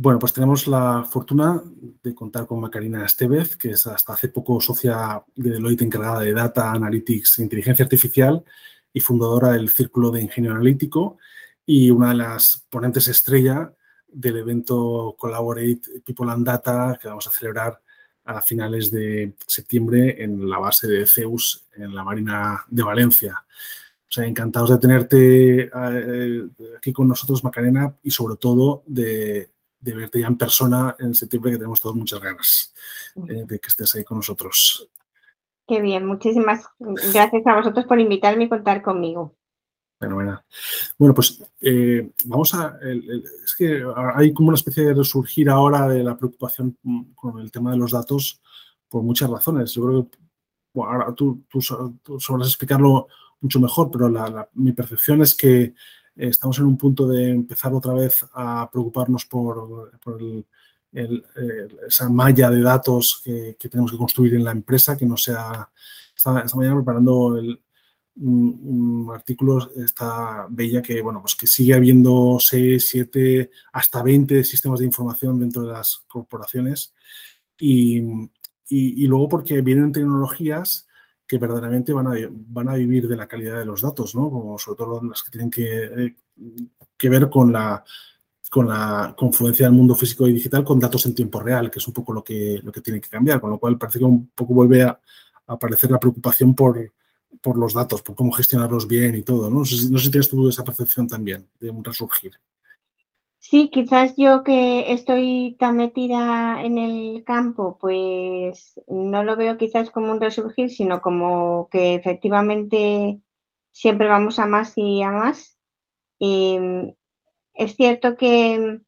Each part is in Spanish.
Bueno, pues tenemos la fortuna de contar con Macarina Estevez, que es hasta hace poco socia de Deloitte encargada de Data Analytics e Inteligencia Artificial y fundadora del Círculo de Ingenio Analítico y una de las ponentes estrella del evento Collaborate People and Data que vamos a celebrar a finales de septiembre en la base de Zeus en la Marina de Valencia. O sea, encantados de tenerte eh, aquí con nosotros, Macarena, y sobre todo de de verte ya en persona en septiembre, que tenemos todos muchas ganas eh, de que estés ahí con nosotros. Qué bien, muchísimas gracias a vosotros por invitarme y contar conmigo. Fenomenal. Bueno, pues eh, vamos a. es que hay como una especie de resurgir ahora de la preocupación con el tema de los datos por muchas razones. Yo creo que ahora tú, tú, sabrás explicarlo mucho mejor, pero mi percepción es que estamos en un punto de empezar otra vez a preocuparnos por, esa malla de datos que, tenemos que construir en la empresa, que no sea... Esta, mañana preparando un, artículo, esta bella que, bueno, pues que sigue habiendo 6, 7, hasta 20 sistemas de información dentro de las corporaciones. Y, y luego porque vienen tecnologías que verdaderamente van a, van a vivir de la calidad de los datos, ¿no? Como sobre todo las que tienen que, eh, que ver con la, con la confluencia del mundo físico y digital con datos en tiempo real, que es un poco lo que, lo que tiene que cambiar, con lo cual parece que un poco vuelve a, aparecer la preocupación por, por los datos, por cómo gestionarlos bien y todo, ¿no? No sé, no sé si tienes tú esa percepción también de un resurgir. Sí, quizás yo que estoy tan metida en el campo, pues no lo veo quizás como un resurgir, sino como que efectivamente siempre vamos a más y a más. Em, es cierto que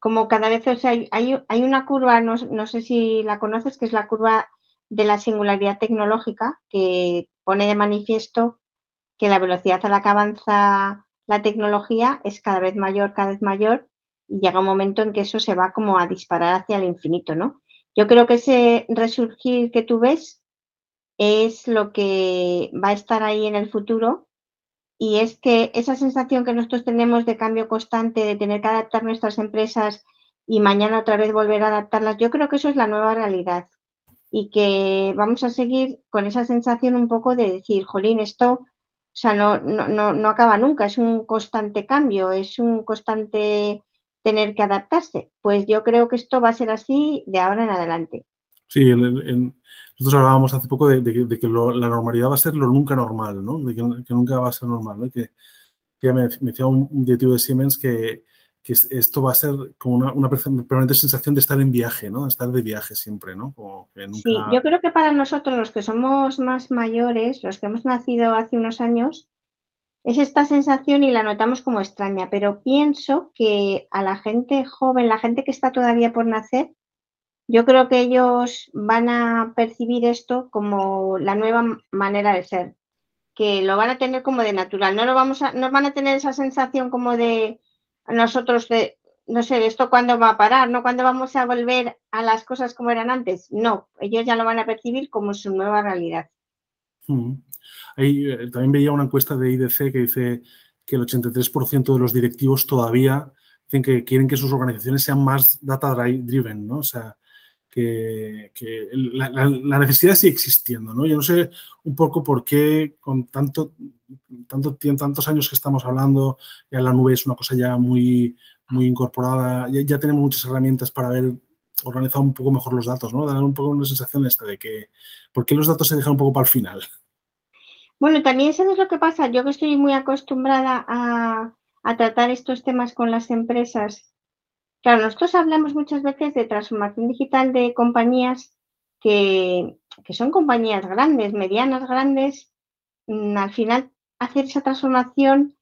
como cada vez hay, una curva, no, no, sé si la conoces, que es la curva de la singularidad tecnológica, que pone de manifiesto que la velocidad a la que avanza la tecnología es cada vez mayor, cada vez mayor, y llega un momento en que eso se va como a disparar hacia el infinito, ¿no? Yo creo que ese resurgir que tú ves es lo que va a estar ahí en el futuro y es que esa sensación que nosotros tenemos de cambio constante, de tener que adaptar nuestras empresas y mañana otra vez volver a adaptarlas, yo creo que eso es la nueva realidad y que vamos a seguir con esa sensación un poco de decir, jolín, esto, o sea, no, no, no, no acaba nunca, es un constante cambio, es un constante tener que adaptarse. Pues yo creo que esto va a ser así de ahora en adelante. Sí, nosotros hablábamos hace poco de, que la normalidad va a ser lo nunca normal, ¿no? De que, nunca va a ser normal, ¿no? Que, me, decía un, directivo de Siemens que, esto va a ser como una, permanente sensación de estar en viaje, ¿no? De estar de viaje siempre, ¿no? Sí, yo creo que para nosotros, los que somos más mayores, los que hemos nacido hace unos años, es esta sensación y la notamos como extraña, pero pienso que a la gente joven, la gente que está todavía por nacer, yo creo que ellos van a percibir esto como la nueva manera de ser, que lo van a tener como de natural, no lo vamos a, no van a tener esa sensación como de nosotros de, no sé, esto cuándo va a parar, no cuándo vamos a volver a las cosas como eran antes, no, ellos ya lo van a percibir como su nueva realidad. Mm. Eh, también veía una encuesta de IDC que dice que el 83% de los directivos todavía dicen que quieren que sus organizaciones sean más data driven, ¿no? O sea, que, la, necesidad sigue existiendo, ¿no? Yo no sé un poco por qué con tanto, tanto tantos años que estamos hablando, ya la nube es una cosa ya muy, muy incorporada, ya, tenemos muchas herramientas para ver organizado un poco mejor los datos, ¿no? Dar un poco una sensación esta de que, ¿por qué los datos se dejan un poco para el final? Bueno, también eso es lo que pasa. Yo que estoy muy acostumbrada a, tratar estos temas con las empresas. Claro, nosotros hablamos muchas veces de transformación digital de compañías que, son compañías grandes, medianas, grandes. Mm, al final, hacer esa transformación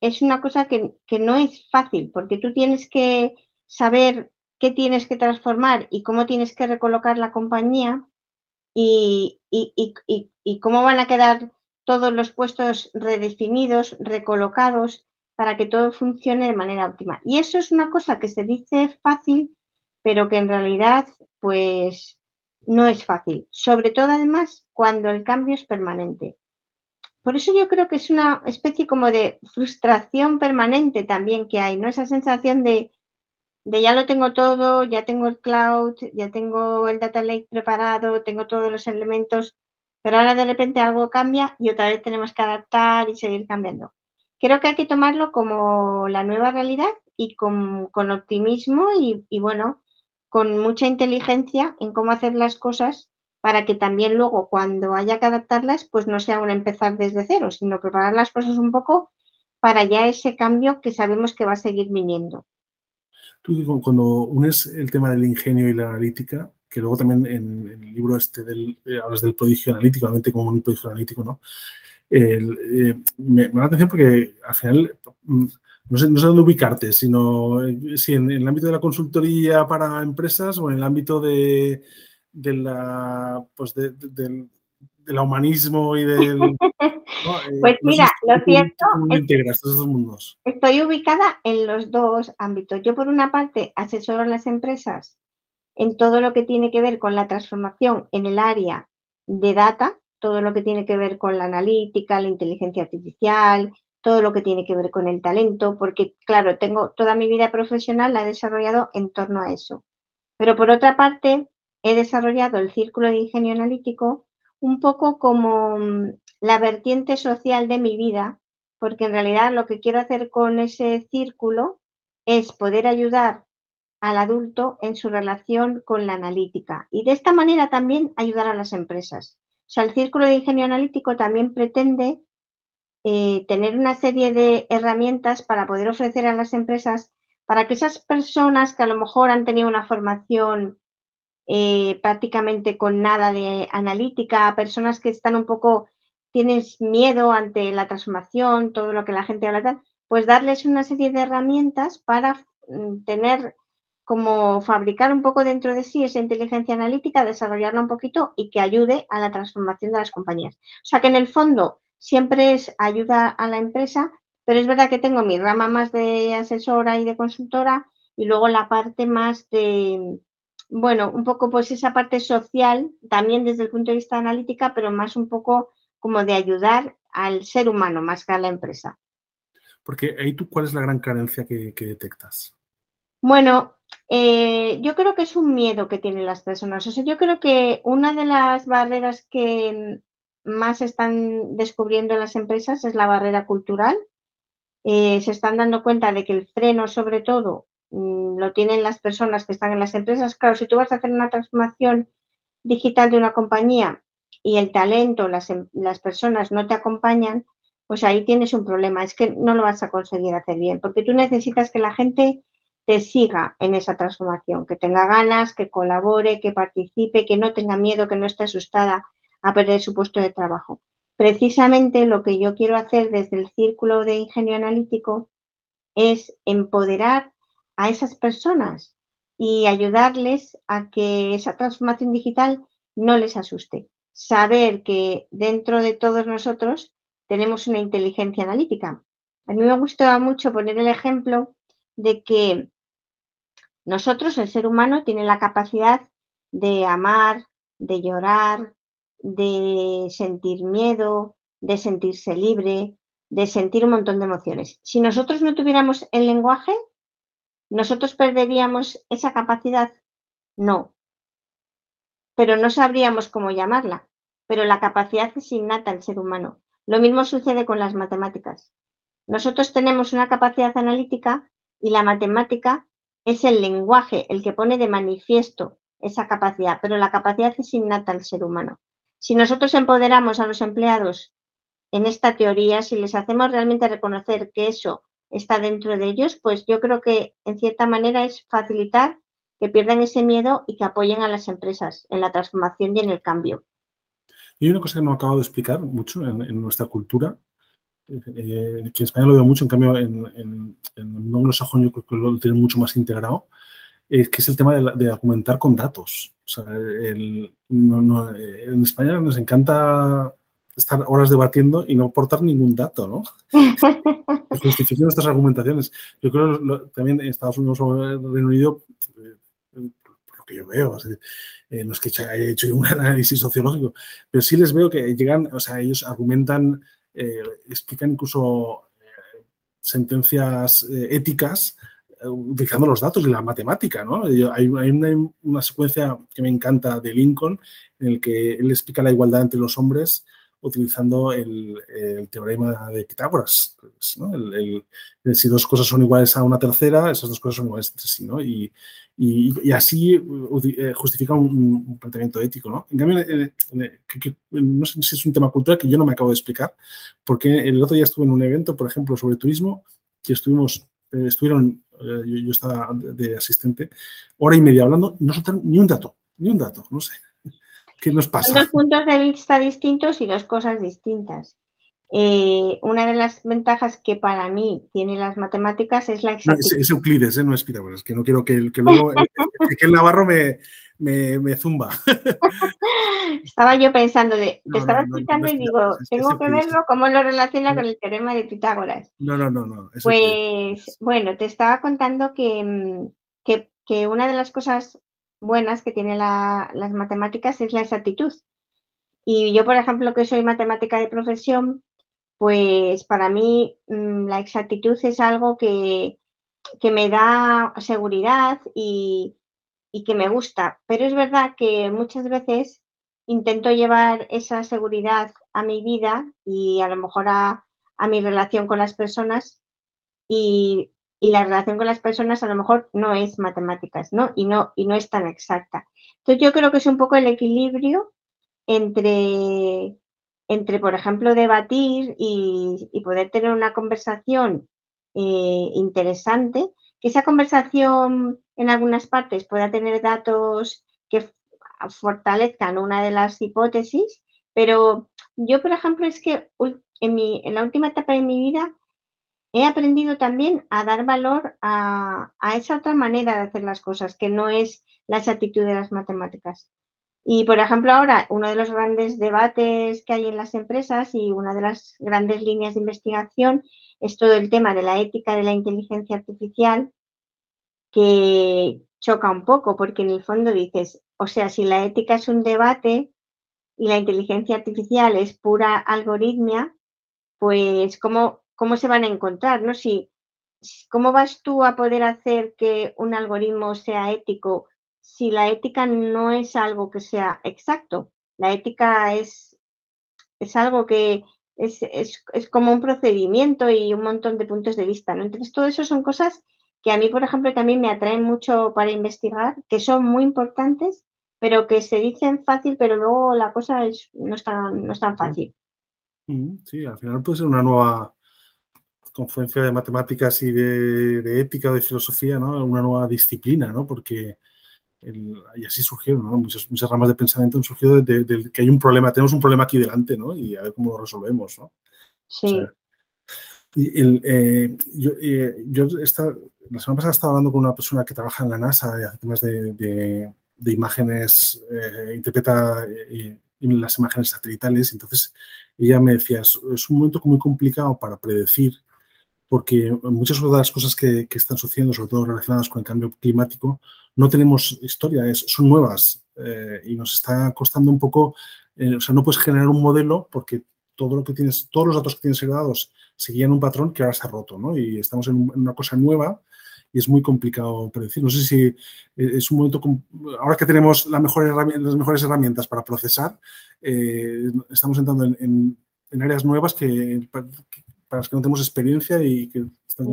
es una cosa que, no es fácil, porque tú tienes que saber qué tienes que transformar y cómo tienes que recolocar la compañía y cómo van a quedar todos los puestos redefinidos, recolocados, para que todo funcione de manera óptima. Y eso es una cosa que se dice fácil, pero que en realidad, pues, no es fácil. Sobre todo, además, cuando el cambio es permanente. Por eso yo creo que es una especie como de frustración permanente también que hay, ¿no? Esa sensación de, de ya lo tengo todo, ya tengo el cloud, ya tengo el data lake preparado, tengo todos los elementos, pero ahora de repente algo cambia y otra vez tenemos que adaptar y seguir cambiando. Creo que hay que tomarlo como la nueva realidad y con, optimismo y, bueno, con mucha inteligencia en cómo hacer las cosas para que también luego cuando haya que adaptarlas, pues no sea un empezar desde cero, sino preparar las cosas un poco para ya ese cambio que sabemos que va a seguir viniendo. Tú cuando unes el tema del ingenio y la analítica, que luego también en, el libro este del, eh, hablas del prodigio analítico, realmente como un prodigio analítico, ¿no? Eh, me, da la atención porque al final mm, no sé, no sé dónde ubicarte, sino eh, si en, el ámbito de la consultoría para empresas o en el ámbito de, la pues del humanismo y del pues mira, lo cierto es mundos? estoy ubicada en los dos ámbitos. Yo por una parte asesoro a las empresas en todo lo que tiene que ver con la transformación en el área de data, todo lo que tiene que ver con la analítica, la inteligencia artificial, todo lo que tiene que ver con el talento, porque claro, tengo toda mi vida profesional la he desarrollado en torno a eso. Pero por otra parte, he desarrollado el círculo de ingenio analítico un poco como mm, la vertiente social de mi vida, porque en realidad lo que quiero hacer con ese círculo es poder ayudar al adulto en su relación con la analítica y de esta manera también ayudar a las empresas. O sea, el círculo de ingenio analítico también pretende eh, tener una serie de herramientas para poder ofrecer a las empresas para que esas personas que a lo mejor han tenido una formación eh, prácticamente con nada de analítica, personas que están un poco tienes miedo ante la transformación, todo lo que la gente habla, pues darles una serie de herramientas para mm, tener como fabricar un poco dentro de sí esa inteligencia analítica, desarrollarla un poquito y que ayude a la transformación de las compañías. O sea que en el fondo siempre es ayuda a la empresa, pero es verdad que tengo mi rama más de asesora y de consultora y luego la parte más de, bueno, un poco pues esa parte social, también desde el punto de vista analítica, pero más un poco como de ayudar al ser humano más que a la empresa. Porque ahí tú, ¿cuál es la gran carencia que, detectas? Bueno, eh, yo creo que es un miedo que tienen las personas. O sea, yo creo que una de las barreras que más están descubriendo las empresas es la barrera cultural. Eh, se están dando cuenta de que el freno, sobre todo, mm, lo tienen las personas que están en las empresas. Claro, si tú vas a hacer una transformación digital de una compañía y el talento, las, em, las personas no te acompañan, pues ahí tienes un problema. Es que no lo vas a conseguir hacer bien, porque tú necesitas que la gente te siga en esa transformación, que tenga ganas, que colabore, que participe, que no tenga miedo, que no esté asustada a perder su puesto de trabajo. Precisamente lo que yo quiero hacer desde el círculo de ingenio analítico es empoderar a esas personas y ayudarles a que esa transformación digital no les asuste saber que dentro de todos nosotros tenemos una inteligencia analítica. A mí me gusta mucho poner el ejemplo de que nosotros, el ser humano, tiene la capacidad de amar, de llorar, de sentir miedo, de sentirse libre, de sentir un montón de emociones. Si nosotros no tuviéramos el lenguaje, ¿nosotros perderíamos esa capacidad? No, pero no sabríamos cómo llamarla. Pero la capacidad es innata al ser humano. Lo mismo sucede con las matemáticas. Nosotros tenemos una capacidad analítica y la matemática es el lenguaje el que pone de manifiesto esa capacidad, pero la capacidad es innata al ser humano. Si nosotros empoderamos a los empleados en esta teoría, si les hacemos realmente reconocer que eso está dentro de ellos, pues yo creo que en cierta manera es facilitar que pierdan ese miedo y que apoyen a las empresas en la transformación y en el cambio. Y una cosa que no acabo de explicar mucho en, nuestra cultura, eh, que en España lo veo mucho, en cambio en, en, en el anglosajón yo creo que lo tienen mucho más integrado, es que es el tema de, de argumentar con datos. O sea, en España nos encanta estar horas debatiendo y no aportar ningún dato, ¿no? Justificar nuestras argumentaciones. Yo creo que también en Estados Unidos o Reino Unido por lo que yo veo, eh, no es que haya hecho un análisis sociológico, pero sí les veo que llegan, o sea, ellos argumentan, eh, explican incluso eh, sentencias éticas utilizando los datos y la matemática, ¿no? Hay, una, secuencia que me encanta de Lincoln en el que él explica la igualdad entre los hombres utilizando el, teorema de Pitágoras, ¿no? si dos cosas son iguales a una tercera, esas dos cosas son iguales entre sí, ¿no? Y, y, así eh, justifica un, planteamiento ético, ¿no? En cambio, eh, eh, no sé si es un tema cultural que yo no me acabo de explicar, porque el otro día estuve en un evento, por ejemplo, sobre turismo, que estuvimos, estuvieron, yo, estaba de asistente, hora y media hablando, no soltaron ni un dato, ni un dato, no sé. ¿Qué nos pasa? dos puntos de vista distintos y dos cosas distintas. Eh, una de las ventajas que para mí tiene las matemáticas es la exactitud. es, Euclides, ¿eh? no es Pitágoras, que no quiero que, que luego que el Navarro me, me, zumba. Estaba yo pensando de, te estaba escuchando y digo, tengo que verlo, cómo lo relaciona con el teorema de Pitágoras. No, no, no, no. Pues bueno, te estaba contando que, que, que, una de las cosas buenas que tiene las matemáticas es la exactitud. Y yo, por ejemplo, que soy matemática de profesión, pues para mí mm, la exactitud es algo que, me da seguridad y, que me gusta. Pero es verdad que muchas veces intento llevar esa seguridad a mi vida y a lo mejor a, mi relación con las personas y, la relación con las personas a lo mejor no es matemáticas, ¿no? Y no, y no es tan exacta. Entonces yo creo que es un poco el equilibrio entre entre, por ejemplo, debatir y, poder tener una conversación eh, interesante, que esa conversación en algunas partes pueda tener datos que fortalezcan una de las hipótesis, pero yo, por ejemplo, es que en, en la última etapa de mi vida he aprendido también a dar valor a, esa otra manera de hacer las cosas, que no es la exactitud de las matemáticas. Y, por ejemplo, ahora uno de los grandes debates que hay en las empresas y una de las grandes líneas de investigación es todo el tema de la ética de la inteligencia artificial, que choca un poco, porque en el fondo dices, o sea, si la ética es un debate y la inteligencia artificial es pura algoritmia, pues ¿cómo, cómo se van a encontrar? ¿no? Si, ¿Cómo vas tú a poder hacer que un algoritmo sea ético si la ética no es algo que sea exacto. La ética es, es algo que es, como un procedimiento y un montón de puntos de vista. ¿no? Entonces, todo eso son cosas que a mí, por ejemplo, también me atraen mucho para investigar, que son muy importantes, pero que se dicen fácil, pero luego la cosa es, no, es tan, no es tan fácil. Sí, al final puede ser una nueva confluencia de matemáticas y de, ética o de filosofía, ¿no? Una nueva disciplina, ¿no? Porque y así surgieron, muchas, muchas, ramas de pensamiento han surgido de, que hay un problema, tenemos un problema aquí delante, ¿no? Y a ver cómo lo resolvemos, ¿no? Sí. y eh, yo, eh, yo esta, la semana pasada estaba hablando con una persona que trabaja en la NASA y hace temas de, imágenes, eh, interpreta las imágenes satelitales, entonces ella me decía, es, es un momento muy complicado para predecir porque muchas de las cosas que, están sucediendo, sobre todo relacionadas con el cambio climático, no tenemos historia, son nuevas eh, y nos está costando un poco, eh, o sea, no puedes generar un modelo porque todo lo que tienes, todos los datos que tienes heredados seguían un patrón que ahora ha roto, ¿no? Y estamos en, una cosa nueva y es muy complicado predecir. No sé si eh, es un momento, ahora que tenemos las mejores herramientas para procesar, estamos entrando en, áreas nuevas que, para los que no tenemos experiencia y que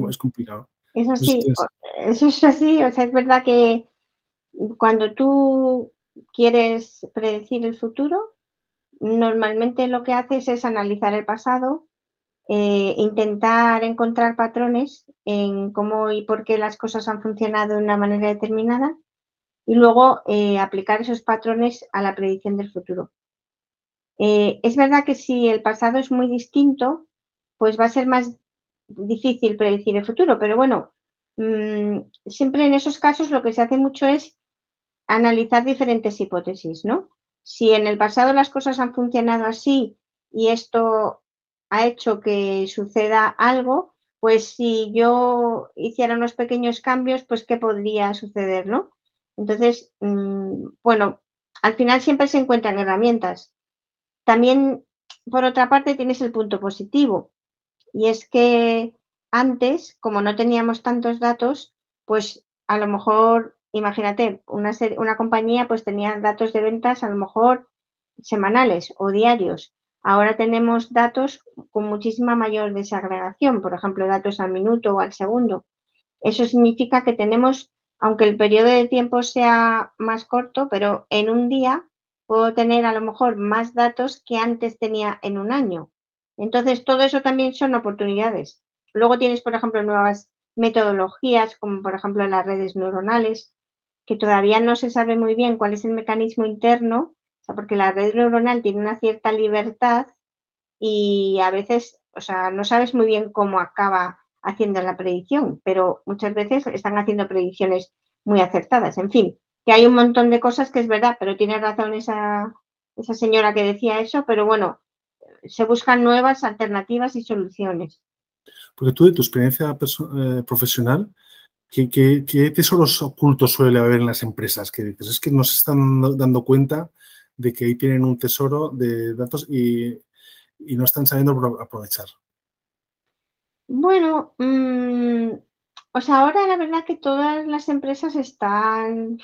es complicado. Eso sí, eso es así, o sea, es verdad que cuando tú quieres predecir el futuro, normalmente lo que haces es analizar el pasado, eh, intentar encontrar patrones en cómo y por qué las cosas han funcionado de una manera determinada y luego eh, aplicar esos patrones a la predicción del futuro. Eh, es verdad que si el pasado es muy distinto, pues va a ser más difícil predecir el futuro. Pero bueno, mm, siempre en esos casos lo que se hace mucho es analizar diferentes hipótesis, ¿no? Si en el pasado las cosas han funcionado así y esto ha hecho que suceda algo, pues si yo hiciera unos pequeños cambios, pues ¿qué podría suceder, no? Entonces, mm, bueno, al final siempre se encuentran herramientas. También, por otra parte, tienes el punto positivo. Y es que antes, como no teníamos tantos datos, pues a lo mejor, imagínate, una, compañía pues tenía datos de ventas a lo mejor semanales o diarios. Ahora tenemos datos con muchísima mayor desagregación, por ejemplo, datos al minuto o al segundo. Eso significa que tenemos, aunque el periodo de tiempo sea más corto, pero en un día puedo tener a lo mejor más datos que antes tenía en un año. Entonces, todo eso también son oportunidades. Luego tienes, por ejemplo, nuevas metodologías, como por ejemplo las redes neuronales, que todavía no se sabe muy bien cuál es el mecanismo interno, porque la red neuronal tiene una cierta libertad y a veces, o sea, no sabes muy bien cómo acaba haciendo la predicción, pero muchas veces están haciendo predicciones muy acertadas. En fin, que hay un montón de cosas que es verdad, pero tiene razón esa, esa señora que decía eso, pero bueno, se buscan nuevas alternativas y soluciones. Porque tú, de tu experiencia eh, profesional, ¿qué, ¿qué, tesoros ocultos suele haber en las empresas? Que dices, es que no se están dando cuenta de que ahí tienen un tesoro de datos y, y no están sabiendo aprovechar. Bueno, mmm, pues ahora la verdad que todas las empresas están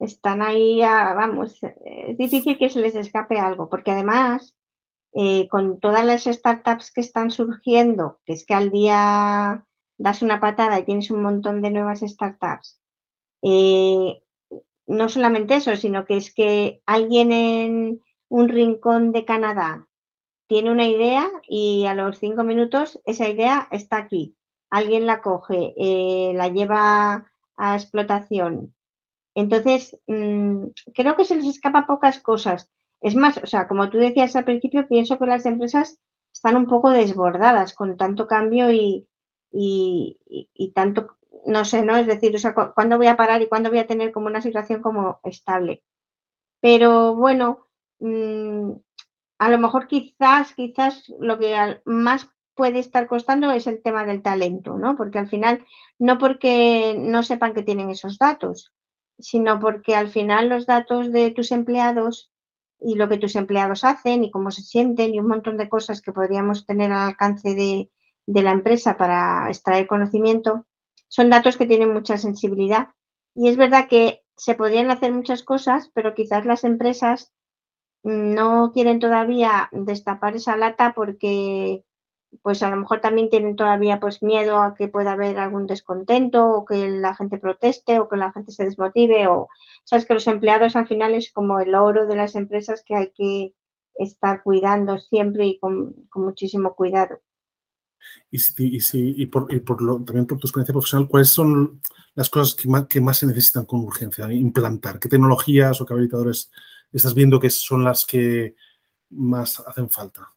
están ahí, vamos, es difícil que se les escape algo, porque además, eh, con todas las startups que están surgiendo, que es que al día das una patada y tienes un montón de nuevas startups, eh, no solamente eso, sino que es que alguien en un rincón de Canadá tiene una idea y a los cinco minutos esa idea está aquí. Alguien la coge, eh, la lleva a explotación, entonces, mm, creo que se les escapa pocas cosas. Es más, o sea, como tú decías al principio, pienso que las empresas están un poco desbordadas con tanto cambio y, y, tanto, no sé, ¿no? Es decir, o sea, ¿cuándo voy a parar y cuándo voy a tener como una situación como estable? Pero bueno, mm, a lo mejor quizás, quizás lo que más puede estar costando es el tema del talento, ¿no? Porque al final, no porque no sepan que tienen esos datos, sino porque al final los datos de tus empleados y lo que tus empleados hacen y cómo se sienten y un montón de cosas que podríamos tener al alcance de, la empresa para extraer conocimiento, son datos que tienen mucha sensibilidad. Y es verdad que se podrían hacer muchas cosas, pero quizás las empresas no quieren todavía destapar esa lata porque pues a lo mejor también tienen todavía pues miedo a que pueda haber algún descontento o que la gente proteste o que la gente se desmotive o sabes que los empleados al final es como el oro de las empresas que hay que estar cuidando siempre y con, muchísimo cuidado. Y, y, por, también por tu experiencia profesional, ¿cuáles son las cosas que más, que más se necesitan con urgencia implantar? ¿Qué tecnologías o qué habilitadores estás viendo que son las que más hacen falta?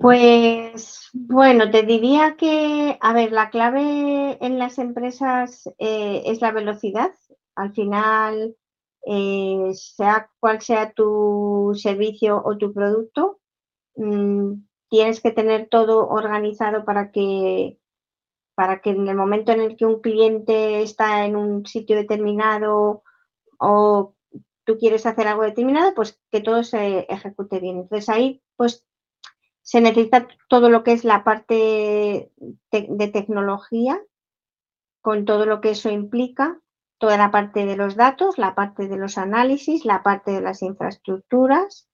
Pues bueno, te diría que, a ver, la clave en las empresas eh, es la velocidad. Al final, eh, sea cual sea tu servicio o tu producto, mm, tienes que tener todo organizado para que, para que en el momento en el que un cliente está en un sitio determinado o tú quieres hacer algo determinado, pues que todo se ejecute bien. Entonces ahí, pues se necesita todo lo que es la parte de tecnología, con todo lo que eso implica, toda la parte de los datos, la parte de los análisis, la parte de las infraestructuras.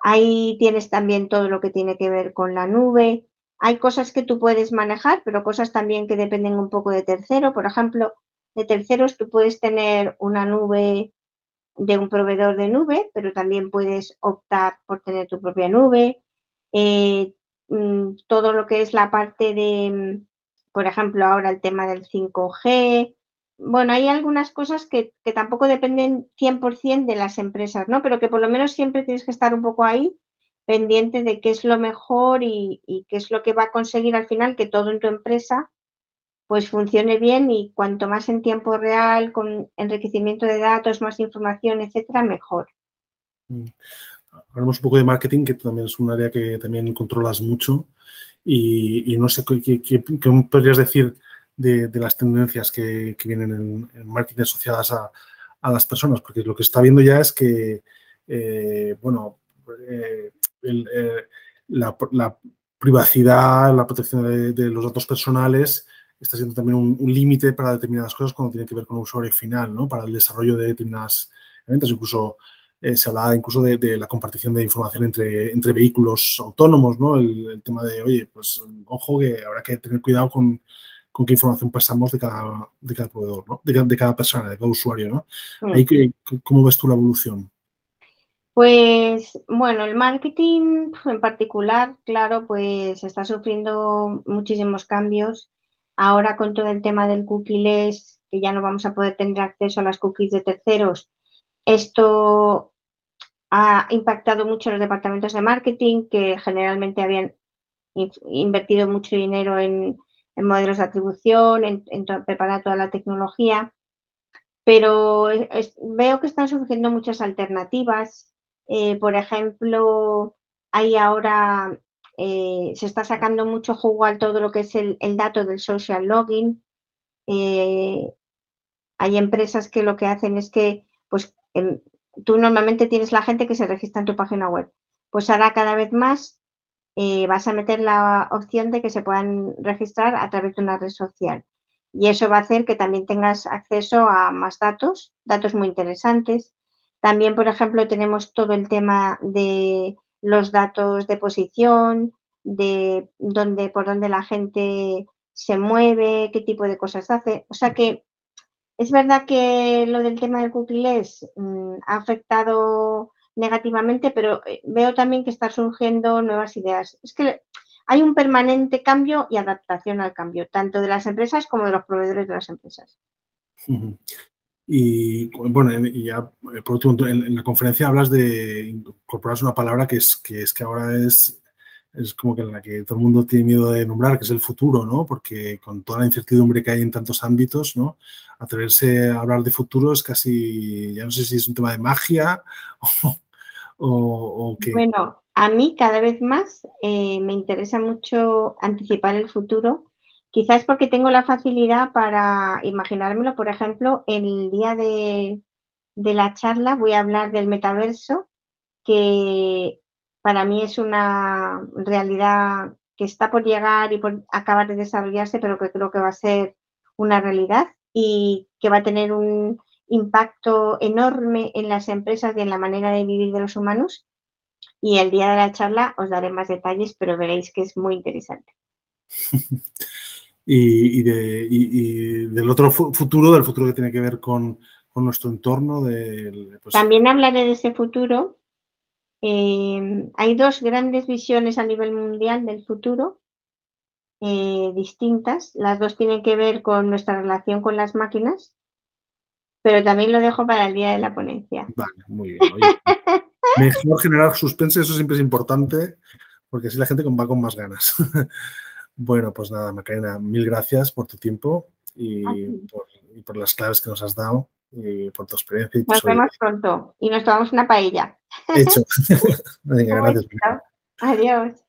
Ahí tienes también todo lo que tiene que ver con la nube. Hay cosas que tú puedes manejar, pero cosas también que dependen un poco de tercero. Por ejemplo, de terceros tú puedes tener una nube de un proveedor de nube, pero también puedes optar por tener tu propia nube. Eh, mm, todo lo que es la parte de, mm, por ejemplo, ahora el tema del 5G. Bueno, hay algunas cosas que, tampoco dependen 100% de las empresas, ¿no? Pero que por lo menos siempre tienes que estar un poco ahí pendiente de qué es lo mejor y, qué es lo que va a conseguir al final que todo en tu empresa pues funcione bien y cuanto más en tiempo real, con enriquecimiento de datos, más información, etcétera, mejor. Hablamos un poco de marketing, que también es un área que también controlas mucho. Y, no sé qué, podrías decir de, las tendencias que, vienen en, marketing asociadas a, las personas, porque lo que está viendo ya es que, eh, bueno, eh, eh, la, privacidad, la protección de, los datos personales está siendo también un, límite para determinadas cosas cuando tiene que ver con el usuario final, ¿no? Para el desarrollo de determinadas herramientas, incluso eh, se hablaba incluso de, la compartición de información entre, entre vehículos autónomos, ¿no? El, tema de, oye, pues ojo que habrá que tener cuidado con, con qué información pasamos de cada, de cada proveedor, ¿no? De, cada persona, de cada usuario, ¿no? Mm. ¿Cómo ves tú la evolución? Pues bueno, el marketing en particular, claro, pues está sufriendo muchísimos cambios. Ahora con todo el tema del cookies, que ya no vamos a poder tener acceso a las cookies de terceros, esto ha impactado mucho los departamentos de marketing que generalmente habían invertido mucho dinero en, modelos de atribución, en, preparar toda la tecnología, pero veo que están surgiendo muchas alternativas eh, por ejemplo, hay ahora, eh, se está sacando mucho jugo a todo lo que es el, dato del social login. Eh, hay empresas que lo que hacen es que, pues, em, tú normalmente tienes la gente que se registra en tu página web. Pues ahora cada vez más vas a meter la opción de que se puedan registrar a través de una red social. Y eso va a hacer que también tengas acceso a más datos, datos muy interesantes. También, por ejemplo, tenemos todo el tema de los datos de posición, de dónde, por dónde la gente se mueve, qué tipo de cosas hace. O sea que es verdad que lo del tema del cookies mm, ha afectado negativamente, pero eh, veo también que están surgiendo nuevas ideas. Es que hay un permanente cambio y adaptación al cambio, tanto de las empresas como de los proveedores de las empresas. Y bueno, y ya eh, por último, en, la conferencia hablas de incorporar una palabra que es que, es que ahora es, es como que en la que todo el mundo tiene miedo de nombrar, que es el futuro, ¿no? Porque con toda la incertidumbre que hay en tantos ámbitos, ¿no? Atreverse a hablar de futuro es casi, ya no sé si es un tema de magia o, o. Bueno, a mí cada vez más eh, me interesa mucho anticipar el futuro Quizás porque tengo la facilidad para imaginármelo, por ejemplo, el día de, la charla voy a hablar del metaverso, que para mí es una realidad que está por llegar y por acabar de desarrollarse, pero que creo que va a ser una realidad y que va a tener un impacto enorme en las empresas y en la manera de vivir de los humanos. Y el día de la charla os daré más detalles, pero veréis que es muy interesante. y, de, del otro futuro, del futuro que tiene que ver con, nuestro entorno. Pues También hablaré de ese futuro. Eh, hay dos grandes visiones a nivel mundial del futuro, eh, distintas. Las dos tienen que ver con nuestra relación con las máquinas, pero también lo dejo para el día de la ponencia. Vale, muy bien. mejor generar suspense, eso siempre es importante, porque así la gente va con más ganas. Bueno, pues nada, Macarena, mil gracias por tu tiempo y, por, las claves que nos has dado y por tu experiencia. nos vemos pronto y nos tomamos una paella. Hecho. Venga, gracias. Adiós.